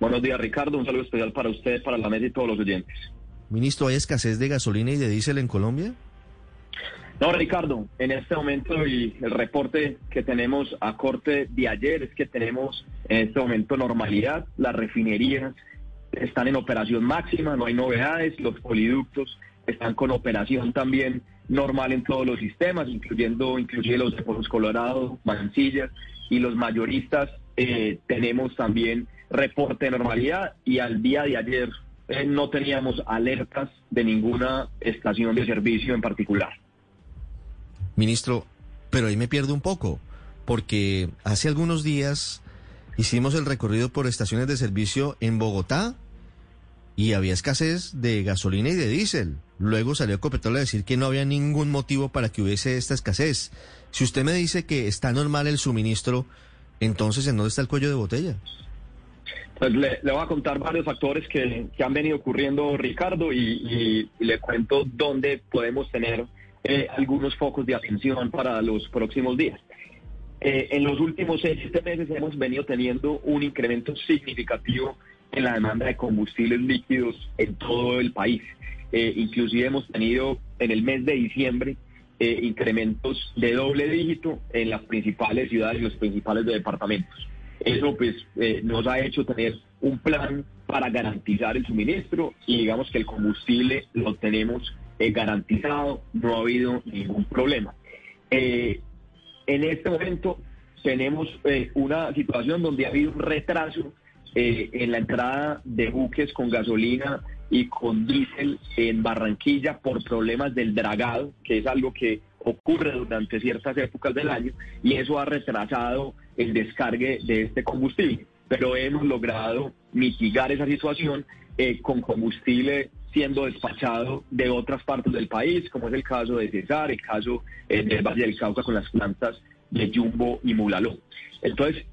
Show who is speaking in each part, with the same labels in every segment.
Speaker 1: Buenos días, Ricardo. Un saludo especial para usted, para la mesa y todos los oyentes.
Speaker 2: Ministro, ¿hay escasez de gasolina y de diésel en Colombia?
Speaker 1: No, Ricardo, en este momento y el reporte que tenemos a corte de ayer es que tenemos en este momento normalidad. Las refinerías están en operación máxima, no hay novedades. Los poliductos están con operación también normal en todos los sistemas, incluyendo inclusive los de Pozos Colorado, Mancillas y los mayoristas. Eh, tenemos también reporte de normalidad y al día de ayer eh, no teníamos alertas de ninguna estación de servicio en particular.
Speaker 2: Ministro, pero ahí me pierdo un poco, porque hace algunos días hicimos el recorrido por estaciones de servicio en Bogotá y había escasez de gasolina y de diésel. Luego salió Copetrol a decir que no había ningún motivo para que hubiese esta escasez. Si usted me dice que está normal el suministro, entonces ¿en dónde está el cuello de botella?
Speaker 1: Pues le, voy a contar varios factores que, han venido ocurriendo, Ricardo, y, le cuento dónde podemos tener eh, algunos focos de atención para los próximos días. Eh, en los últimos seis meses hemos venido teniendo un incremento significativo en la demanda de combustibles líquidos en todo el país. Eh, inclusive hemos tenido en el mes de diciembre incrementos de doble dígito en las principales ciudades y los principales departamentos. Eso pues eh, nos ha hecho tener un plan para garantizar el suministro y digamos que el combustible lo tenemos eh, garantizado, no ha habido ningún problema. Eh, en este momento tenemos una situación donde ha habido un retraso en la entrada de buques con gasolina y con diésel en Barranquilla por problemas del dragado, que es algo que ocurre durante ciertas épocas del año y eso ha retrasado el descargue de este combustible. Pero hemos logrado mitigar esa situación eh, con combustible siendo despachado de otras partes del país, como es el caso de Cesar, el caso eh, del Valle del Cauca con las plantas de Jumbo y Mulaló. Entonces,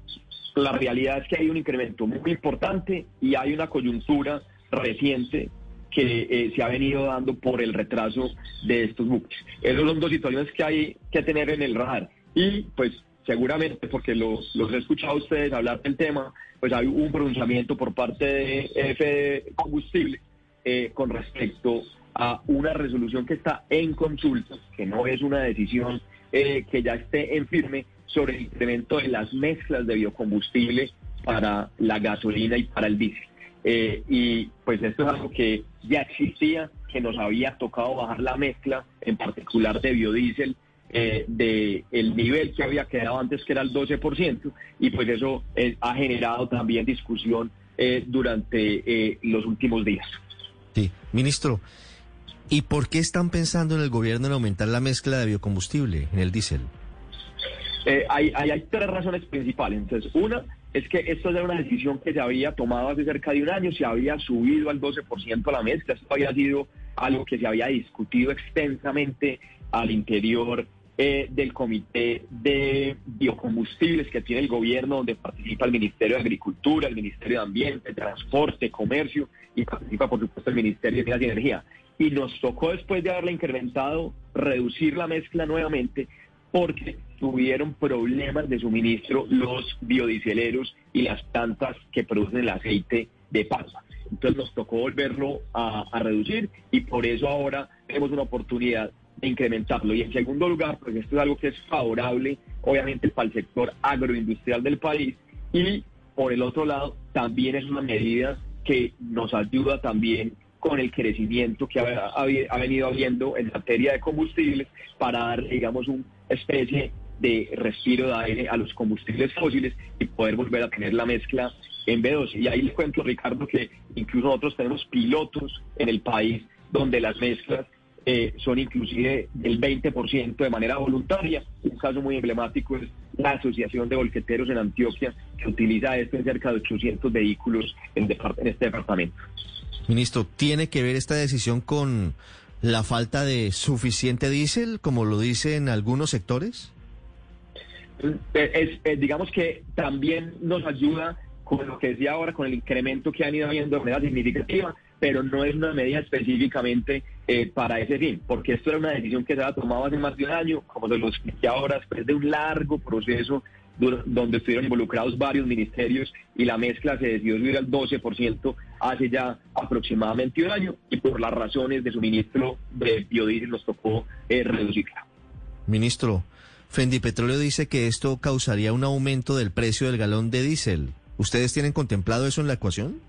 Speaker 1: la realidad es que hay un incremento muy importante y hay una coyuntura reciente que eh, se ha venido dando por el retraso de estos buques. Esas son dos situaciones que hay que tener en el radar. Y pues seguramente, porque los, los he escuchado a ustedes hablar del tema, pues hay un pronunciamiento por parte de F Combustible eh, con respecto a una resolución que está en consulta, que no es una decisión eh, que ya esté en firme sobre el incremento de las mezclas de biocombustible para la gasolina y para el diésel. Eh, y pues esto es algo que ya existía, que nos había tocado bajar la mezcla, en particular de biodiesel, eh, de el nivel que había quedado antes, que era el 12%, y pues eso eh, ha generado también discusión eh, durante los últimos días.
Speaker 2: Sí, ministro, ¿y por qué están pensando en el gobierno en aumentar la mezcla de biocombustible en el diésel?
Speaker 1: hay, hay, hay tres razones principales. Entonces, una es que esto era una decisión que se había tomado hace cerca de un año, se había subido al 12% la mezcla, esto había sido algo que se había discutido extensamente al interior eh, del Comité de Biocombustibles que tiene el gobierno, donde participa el Ministerio de Agricultura, el Ministerio de Ambiente, Transporte, Comercio y participa, por supuesto, el Ministerio de Minas y Energía. Y nos tocó, después de haberla incrementado, reducir la mezcla nuevamente porque tuvieron problemas de suministro los biodieseleros y las plantas que producen el aceite de palma. Entonces nos tocó volverlo a, reducir y por eso ahora tenemos una oportunidad de incrementarlo. Y en segundo lugar, pues esto es algo que es favorable, obviamente, para el sector agroindustrial del país y por el otro lado, también es una medida que nos ayuda también con el crecimiento que ha, ha, venido habiendo en materia de combustibles para dar, digamos, una especie de respiro de aire a los combustibles fósiles y poder volver a tener la mezcla en B2. Y ahí les cuento, Ricardo, que incluso nosotros tenemos pilotos en el país donde las mezclas eh, son inclusive del 20% de manera voluntaria. Un caso muy emblemático es la Asociación de Volqueteros en Antioquia, que utiliza esto en cerca de 800 vehículos en, en este departamento.
Speaker 2: Ministro, ¿tiene que ver esta decisión con la falta de suficiente diésel, como lo dicen algunos sectores?
Speaker 1: Eh, es- eh, digamos que también nos ayuda con lo que decía ahora, con el incremento que han ido habiendo de manera significativa, pero no es una medida específicamente eh, para ese fin, porque esto era una decisión que se había tomado hace más de un año, como se lo expliqué ahora, después de un largo proceso donde estuvieron involucrados varios ministerios y la mezcla se decidió subir al 12% hace ya aproximadamente un año y por las razones de suministro de biodiesel nos tocó eh, reducirla.
Speaker 2: Ministro, Fendi Petróleo dice que esto causaría un aumento del precio del galón de diésel. ¿Ustedes tienen contemplado eso en la ecuación?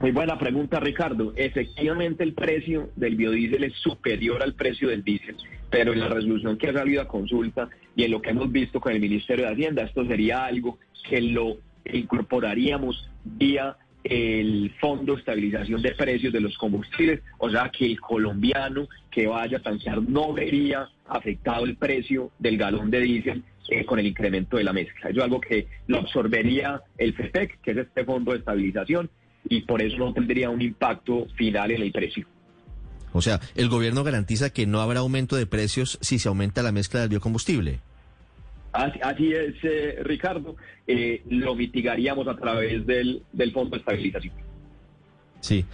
Speaker 1: Muy buena pregunta, Ricardo. Efectivamente, el precio del biodiesel es superior al precio del diésel, pero en la resolución que ha salido a consulta y en lo que hemos visto con el Ministerio de Hacienda, esto sería algo que lo incorporaríamos vía el Fondo de Estabilización de Precios de los Combustibles, o sea que el colombiano que vaya a tanquear no vería afectado el precio del galón de diésel eh, con el incremento de la mezcla. Eso es algo que lo absorbería el FEPEC, que es este Fondo de Estabilización, y por eso no tendría un impacto final en el precio.
Speaker 2: O sea, el gobierno garantiza que no habrá aumento de precios si se aumenta la mezcla del biocombustible.
Speaker 1: Así, así es, eh, Ricardo, eh, lo mitigaríamos a través del, del Fondo de Estabilización.
Speaker 2: Sí.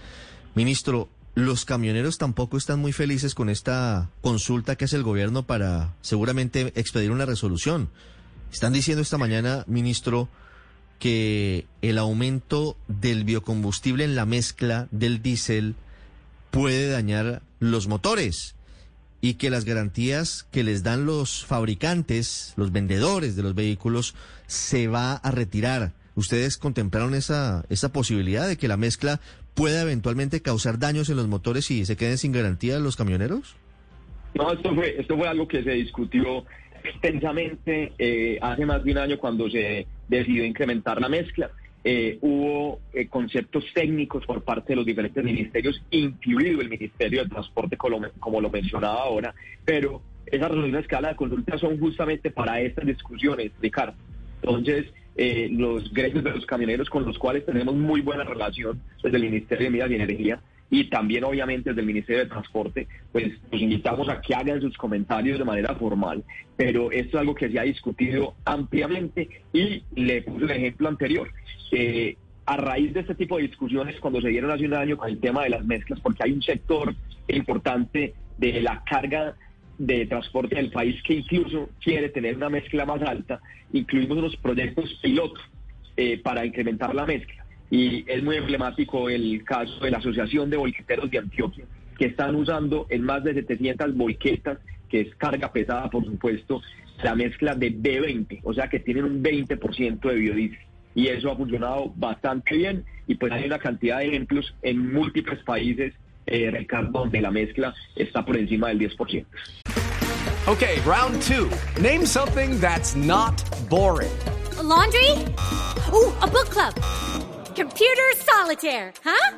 Speaker 2: Ministro, los camioneros tampoco están muy felices con esta consulta que hace el gobierno para seguramente expedir una resolución. Están diciendo esta mañana, ministro, que el aumento del biocombustible en la mezcla del diésel puede dañar los motores y que las garantías que les dan los fabricantes, los vendedores de los vehículos, se va a retirar. ¿Ustedes contemplaron esa, esa posibilidad de que la mezcla pueda eventualmente causar daños en los motores y se queden sin garantía los camioneros?
Speaker 1: No, esto fue, esto fue algo que se discutió extensamente eh, hace más de un año cuando se decidió incrementar la mezcla. Eh, hubo eh, conceptos técnicos por parte de los diferentes ministerios, incluido el Ministerio de Transporte, como, lo- mencionaba ahora, pero esas resoluciones a escala de consulta son justamente para estas discusiones, Ricardo. Entonces, eh, los gremios de los camioneros con los cuales tenemos muy buena relación desde el Ministerio de Minas y Energía y también obviamente desde el Ministerio de Transporte, pues los invitamos a que hagan sus comentarios de manera formal, pero esto es algo que se ha discutido ampliamente y le puse el ejemplo anterior. Eh, a raíz de este tipo de discusiones, cuando se dieron hace un año con el tema de las mezclas, porque hay un sector importante de la carga de transporte del país que incluso quiere tener una mezcla más alta, incluimos unos proyectos pilotos eh, para incrementar la mezcla. Y es muy emblemático el caso de la Asociación de Volqueteros de Antioquia, que están usando en más de 700 volquetas, que es carga pesada, por supuesto, la mezcla de B20, o sea que tienen un 20% de biodiesel. Y eso ha funcionado bastante bien y pues hay una cantidad de ejemplos en múltiples países, eh, Ricardo, donde la mezcla está por encima del 10%.
Speaker 3: Okay, round two. Name something that's not boring.
Speaker 4: A laundry? Ooh, a book club. Computer solitaire, huh?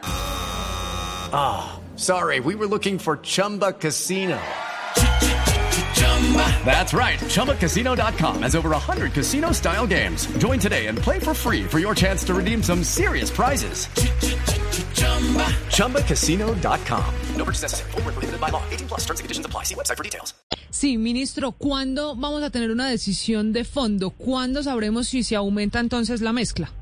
Speaker 3: Sorry, we were looking for Chumba Casino. That's right. ChumbaCasino.com has over 100 casino style games. Join today and play for free for your chance to redeem some serious prizes. ChumbaCasino.com.
Speaker 5: No purchase necessary. Prohibited by law. 18 plus terms and conditions apply. See website for details.
Speaker 6: Sí, ministro, ¿cuándo vamos a tener una decisión de fondo? ¿Cuándo sabremos si se aumenta entonces la mezcla?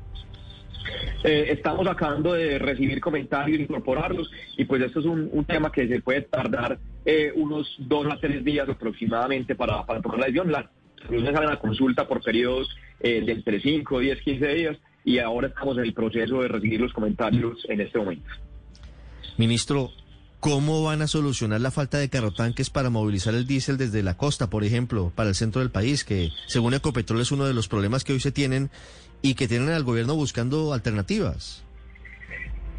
Speaker 1: Eh, estamos acabando de recibir comentarios, incorporarlos, y pues esto es un, tema que se puede tardar eh, unos dos a tres días aproximadamente para, para tomar la decisión. Las resoluciones salen a consulta por periodos eh, de entre 5, 10, 15 días, y ahora estamos en el proceso de recibir los comentarios en este momento.
Speaker 2: Ministro, ¿cómo van a solucionar la falta de carrotanques para movilizar el diésel desde la costa, por ejemplo, para el centro del país, que según Ecopetrol es uno de los problemas que hoy se tienen y que tienen al gobierno buscando alternativas?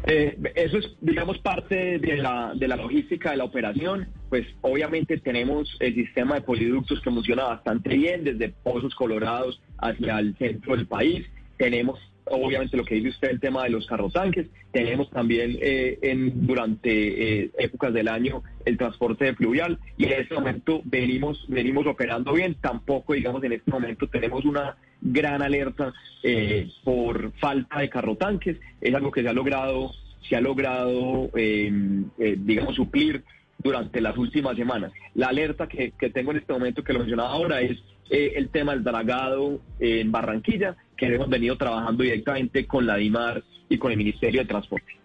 Speaker 1: Eh, eso es, digamos, parte de la, de la logística de la operación. Pues obviamente tenemos el sistema de poliductos que funciona bastante bien desde Pozos Colorados hacia el centro del país. Tenemos obviamente lo que dice usted, el tema de los carrotanques. Tenemos también eh, en, durante eh, épocas del año el transporte de fluvial y en este momento venimos, venimos operando bien. Tampoco, digamos, en este momento tenemos una gran alerta eh, por falta de carrotanques. Es algo que se ha logrado, se ha logrado, eh, eh, digamos, suplir durante las últimas semanas. La alerta que, que tengo en este momento, que lo mencionaba ahora, es eh, el tema del dragado en Barranquilla, que hemos venido trabajando directamente con la DIMAR y con el Ministerio de Transporte.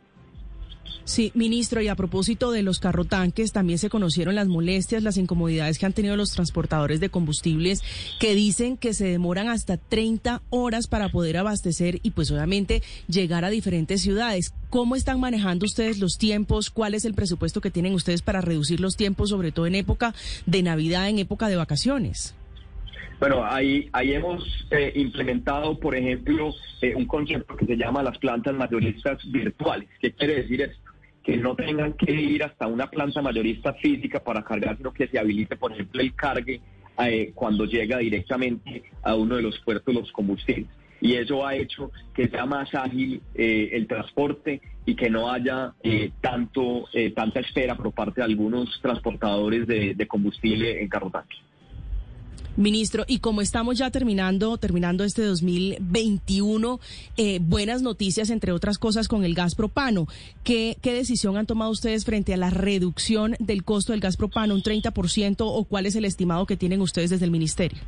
Speaker 7: Sí, ministro, y a propósito de los carrotanques, también se conocieron las molestias, las incomodidades que han tenido los transportadores de combustibles, que dicen que se demoran hasta 30 horas para poder abastecer y pues obviamente llegar a diferentes ciudades. ¿Cómo están manejando ustedes los tiempos? ¿Cuál es el presupuesto que tienen ustedes para reducir los tiempos, sobre todo en época de Navidad, en época de vacaciones?
Speaker 1: Bueno, ahí, ahí hemos eh, implementado, por ejemplo, eh, un concepto que se llama las plantas mayoristas virtuales. ¿Qué quiere decir esto? Que no tengan que ir hasta una planta mayorista física para cargar, sino que se habilite, por ejemplo, el cargue eh, cuando llega directamente a uno de los puertos los combustibles. Y eso ha hecho que sea más ágil eh, el transporte y que no haya eh, tanto tanta espera por parte de algunos transportadores de, de combustible en carrotanque.
Speaker 7: Ministro, y como estamos ya terminando, terminando este 2021, eh, buenas noticias, entre otras cosas, con el gas propano. ¿Qué, ¿Qué decisión han tomado ustedes frente a la reducción del costo del gas propano, un 30%, o cuál es el estimado que tienen ustedes desde el Ministerio?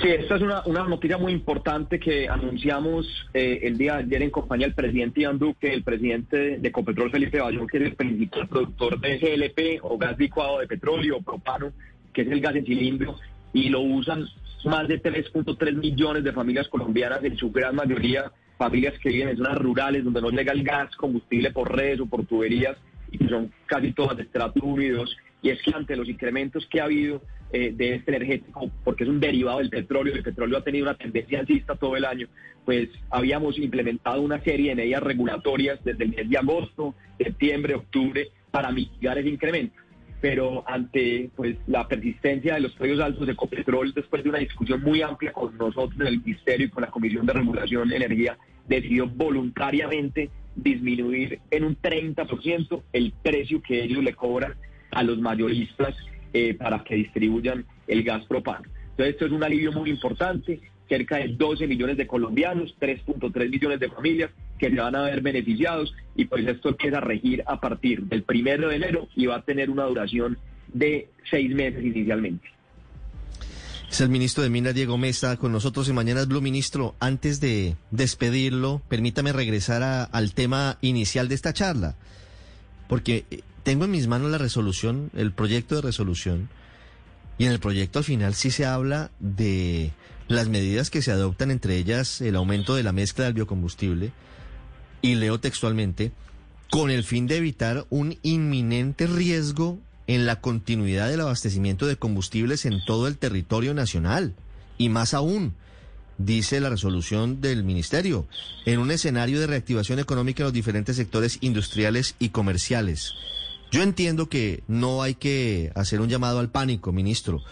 Speaker 1: Sí, esta es una, una noticia muy importante que anunciamos eh, el día de ayer en compañía del presidente Iván Duque, el presidente de, Copetrol Felipe Bayón, que es el principal productor de GLP o gas licuado de petróleo, propano, que es el gas en cilindro, y lo usan más de 3.3 millones de familias colombianas, en su gran mayoría familias que viven en zonas rurales donde no llega el gas, combustible por redes o por tuberías, y que son casi todas de estrato 1 y 2. Y es que ante los incrementos que ha habido eh, de este energético, porque es un derivado del petróleo, el petróleo ha tenido una tendencia alcista todo el año, pues habíamos implementado una serie de medidas regulatorias desde el mes de agosto, septiembre, octubre, para mitigar ese incremento pero ante pues la persistencia de los precios altos de Ecopetrol, después de una discusión muy amplia con nosotros en el Ministerio y con la Comisión de Regulación de Energía, decidió voluntariamente disminuir en un 30% el precio que ellos le cobran a los mayoristas eh, para que distribuyan el gas propano. Entonces esto es un alivio muy importante, cerca de 12 millones de colombianos, 3.3 millones de familias que se van a ver beneficiados y pues esto empieza a regir a partir del primero de enero y va a tener una duración de seis meses inicialmente.
Speaker 2: Es el ministro de Minas, Diego Mesa, con nosotros en Mañanas Blue. Ministro, antes de despedirlo, permítame regresar al tema inicial de esta charla, porque eh, tengo en mis manos la resolución, el proyecto de resolución, y en el proyecto al final sí se habla de las medidas que se adoptan, entre ellas el aumento de la mezcla del biocombustible, y leo textualmente, con el fin de evitar un inminente riesgo en la continuidad del abastecimiento de combustibles en todo el territorio nacional. Y más aún, dice la resolución del ministerio, en un escenario de reactivación económica en los diferentes sectores industriales y comerciales. Yo entiendo que no hay que hacer un llamado al pánico, ministro,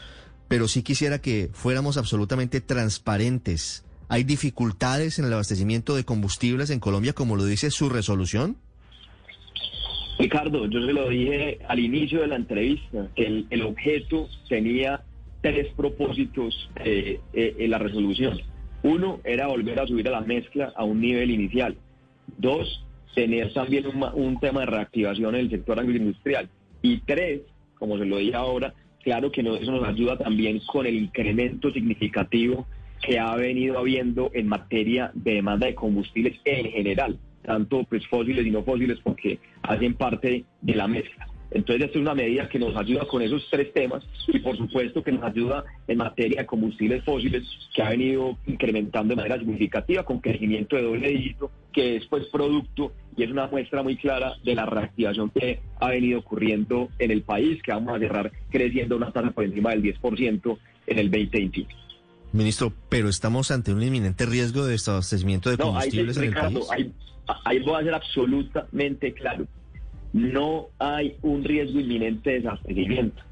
Speaker 2: pero sí quisiera que fuéramos absolutamente transparentes. ¿Hay dificultades en el abastecimiento de combustibles en Colombia, como lo dice su resolución?
Speaker 1: Ricardo, yo se lo dije al inicio de la entrevista, que el, objeto tenía tres propósitos eh, eh, en la resolución. Uno era volver a subir a la mezcla a un nivel inicial. Dos, tener también un, un tema de reactivación en el sector agroindustrial. Y tres, como se lo dije ahora, claro que no- eso nos ayuda también con el incremento significativo que ha venido habiendo en materia de demanda de combustibles en general, tanto pues fósiles y no fósiles porque hacen parte de la mezcla. Entonces, esta es una medida que nos ayuda con esos tres temas y, por supuesto, que nos ayuda en materia de combustibles fósiles, que ha venido incrementando de manera significativa con crecimiento de doble dígito, que es pues producto y es una muestra muy clara de la reactivación que ha venido ocurriendo en el país, que vamos a cerrar creciendo una tasa por encima del 10% en el 2021.
Speaker 2: Ministro, pero estamos ante un inminente riesgo de desabastecimiento de
Speaker 1: No,
Speaker 2: combustibles en el país.
Speaker 1: ahí, ahí voy a ser absolutamente claro. No hay un riesgo inminente de desabastecimiento.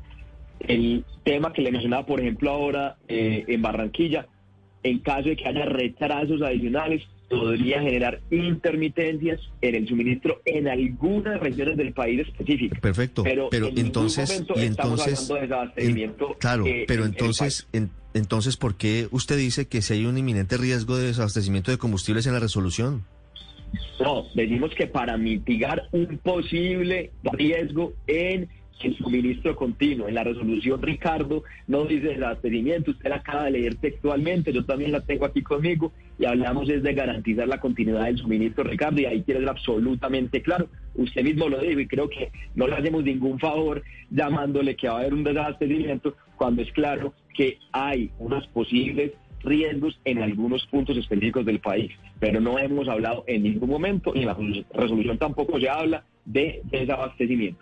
Speaker 1: El tema que le mencionaba, por ejemplo, ahora eh, en Barranquilla, en caso de que haya retrasos adicionales, podría generar intermitencias en el suministro en algunas regiones del país específicas.
Speaker 2: Perfecto.
Speaker 1: Pero,
Speaker 2: Pero,
Speaker 1: en
Speaker 2: entonces,
Speaker 1: momento
Speaker 2: y
Speaker 1: estamos
Speaker 2: entonces,
Speaker 1: hablando de desabastecimiento,
Speaker 2: en- claro,
Speaker 1: eh,
Speaker 2: pero
Speaker 1: en el
Speaker 2: entonces, en- entonces, ¿por qué usted dice que si hay un inminente riesgo de desabastecimiento de combustibles en la resolución?
Speaker 1: No, decimos que para mitigar un posible riesgo en el suministro continuo, en la resolución Ricardo, no dice desabastecimiento, usted la acaba de leer textualmente, yo también la tengo aquí conmigo, y hablamos es de garantizar la continuidad del suministro Ricardo, y ahí quiero ser absolutamente claro, usted mismo lo dijo, y creo que no le hacemos ningún favor llamándole que va a haber un desabastecimiento, cuando es claro que hay unos posibles riesgos en algunos puntos específicos del país, pero no hemos hablado en ningún momento y en la resolu- resolución tampoco se habla de desabastecimiento.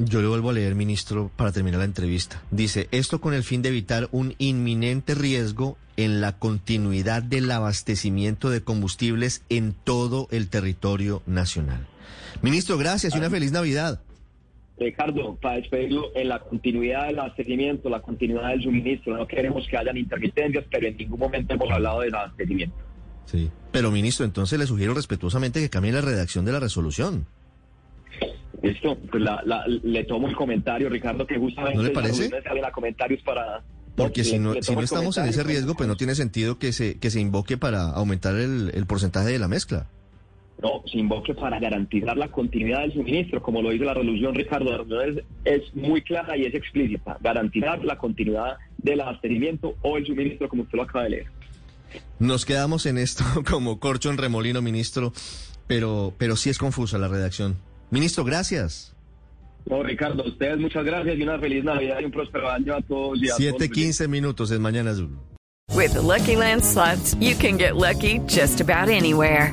Speaker 2: Yo le vuelvo a leer, ministro, para terminar la entrevista. Dice, esto con el fin de evitar un inminente riesgo en la continuidad del abastecimiento de combustibles en todo el territorio nacional. Ministro, gracias y una feliz Navidad.
Speaker 1: Ricardo, para despedirlo, en la continuidad del abastecimiento, la continuidad del suministro, no queremos que hayan intermitencias, pero en ningún momento hemos hablado de desabastecimiento.
Speaker 2: Sí. Pero, ministro, entonces le sugiero respetuosamente que cambie la redacción de la resolución.
Speaker 1: Listo, pues la- la- le tomo el comentario, Ricardo, que justamente
Speaker 2: ¿No le parece?
Speaker 1: a comentarios para...
Speaker 2: Porque si no, si no estamos en ese riesgo, pues no tiene sentido que se, que se invoque para aumentar el, el porcentaje de la mezcla.
Speaker 1: No, se invoque para garantizar la continuidad del suministro, como lo dice la resolución, Ricardo. La resolución es, es muy clara y es explícita. Garantizar la continuidad del abastecimiento o el suministro, como usted lo acaba de leer.
Speaker 2: Nos quedamos en esto como corcho en remolino, ministro, pero, pero sí es confusa la redacción. Ministro, gracias.
Speaker 1: No, Ricardo, a ustedes muchas gracias y una feliz Navidad y un próspero año a todos. y a todos.
Speaker 2: 7:15 minutos en Mañana Azul.
Speaker 8: With the Lucky Land slots, you can get lucky just about anywhere.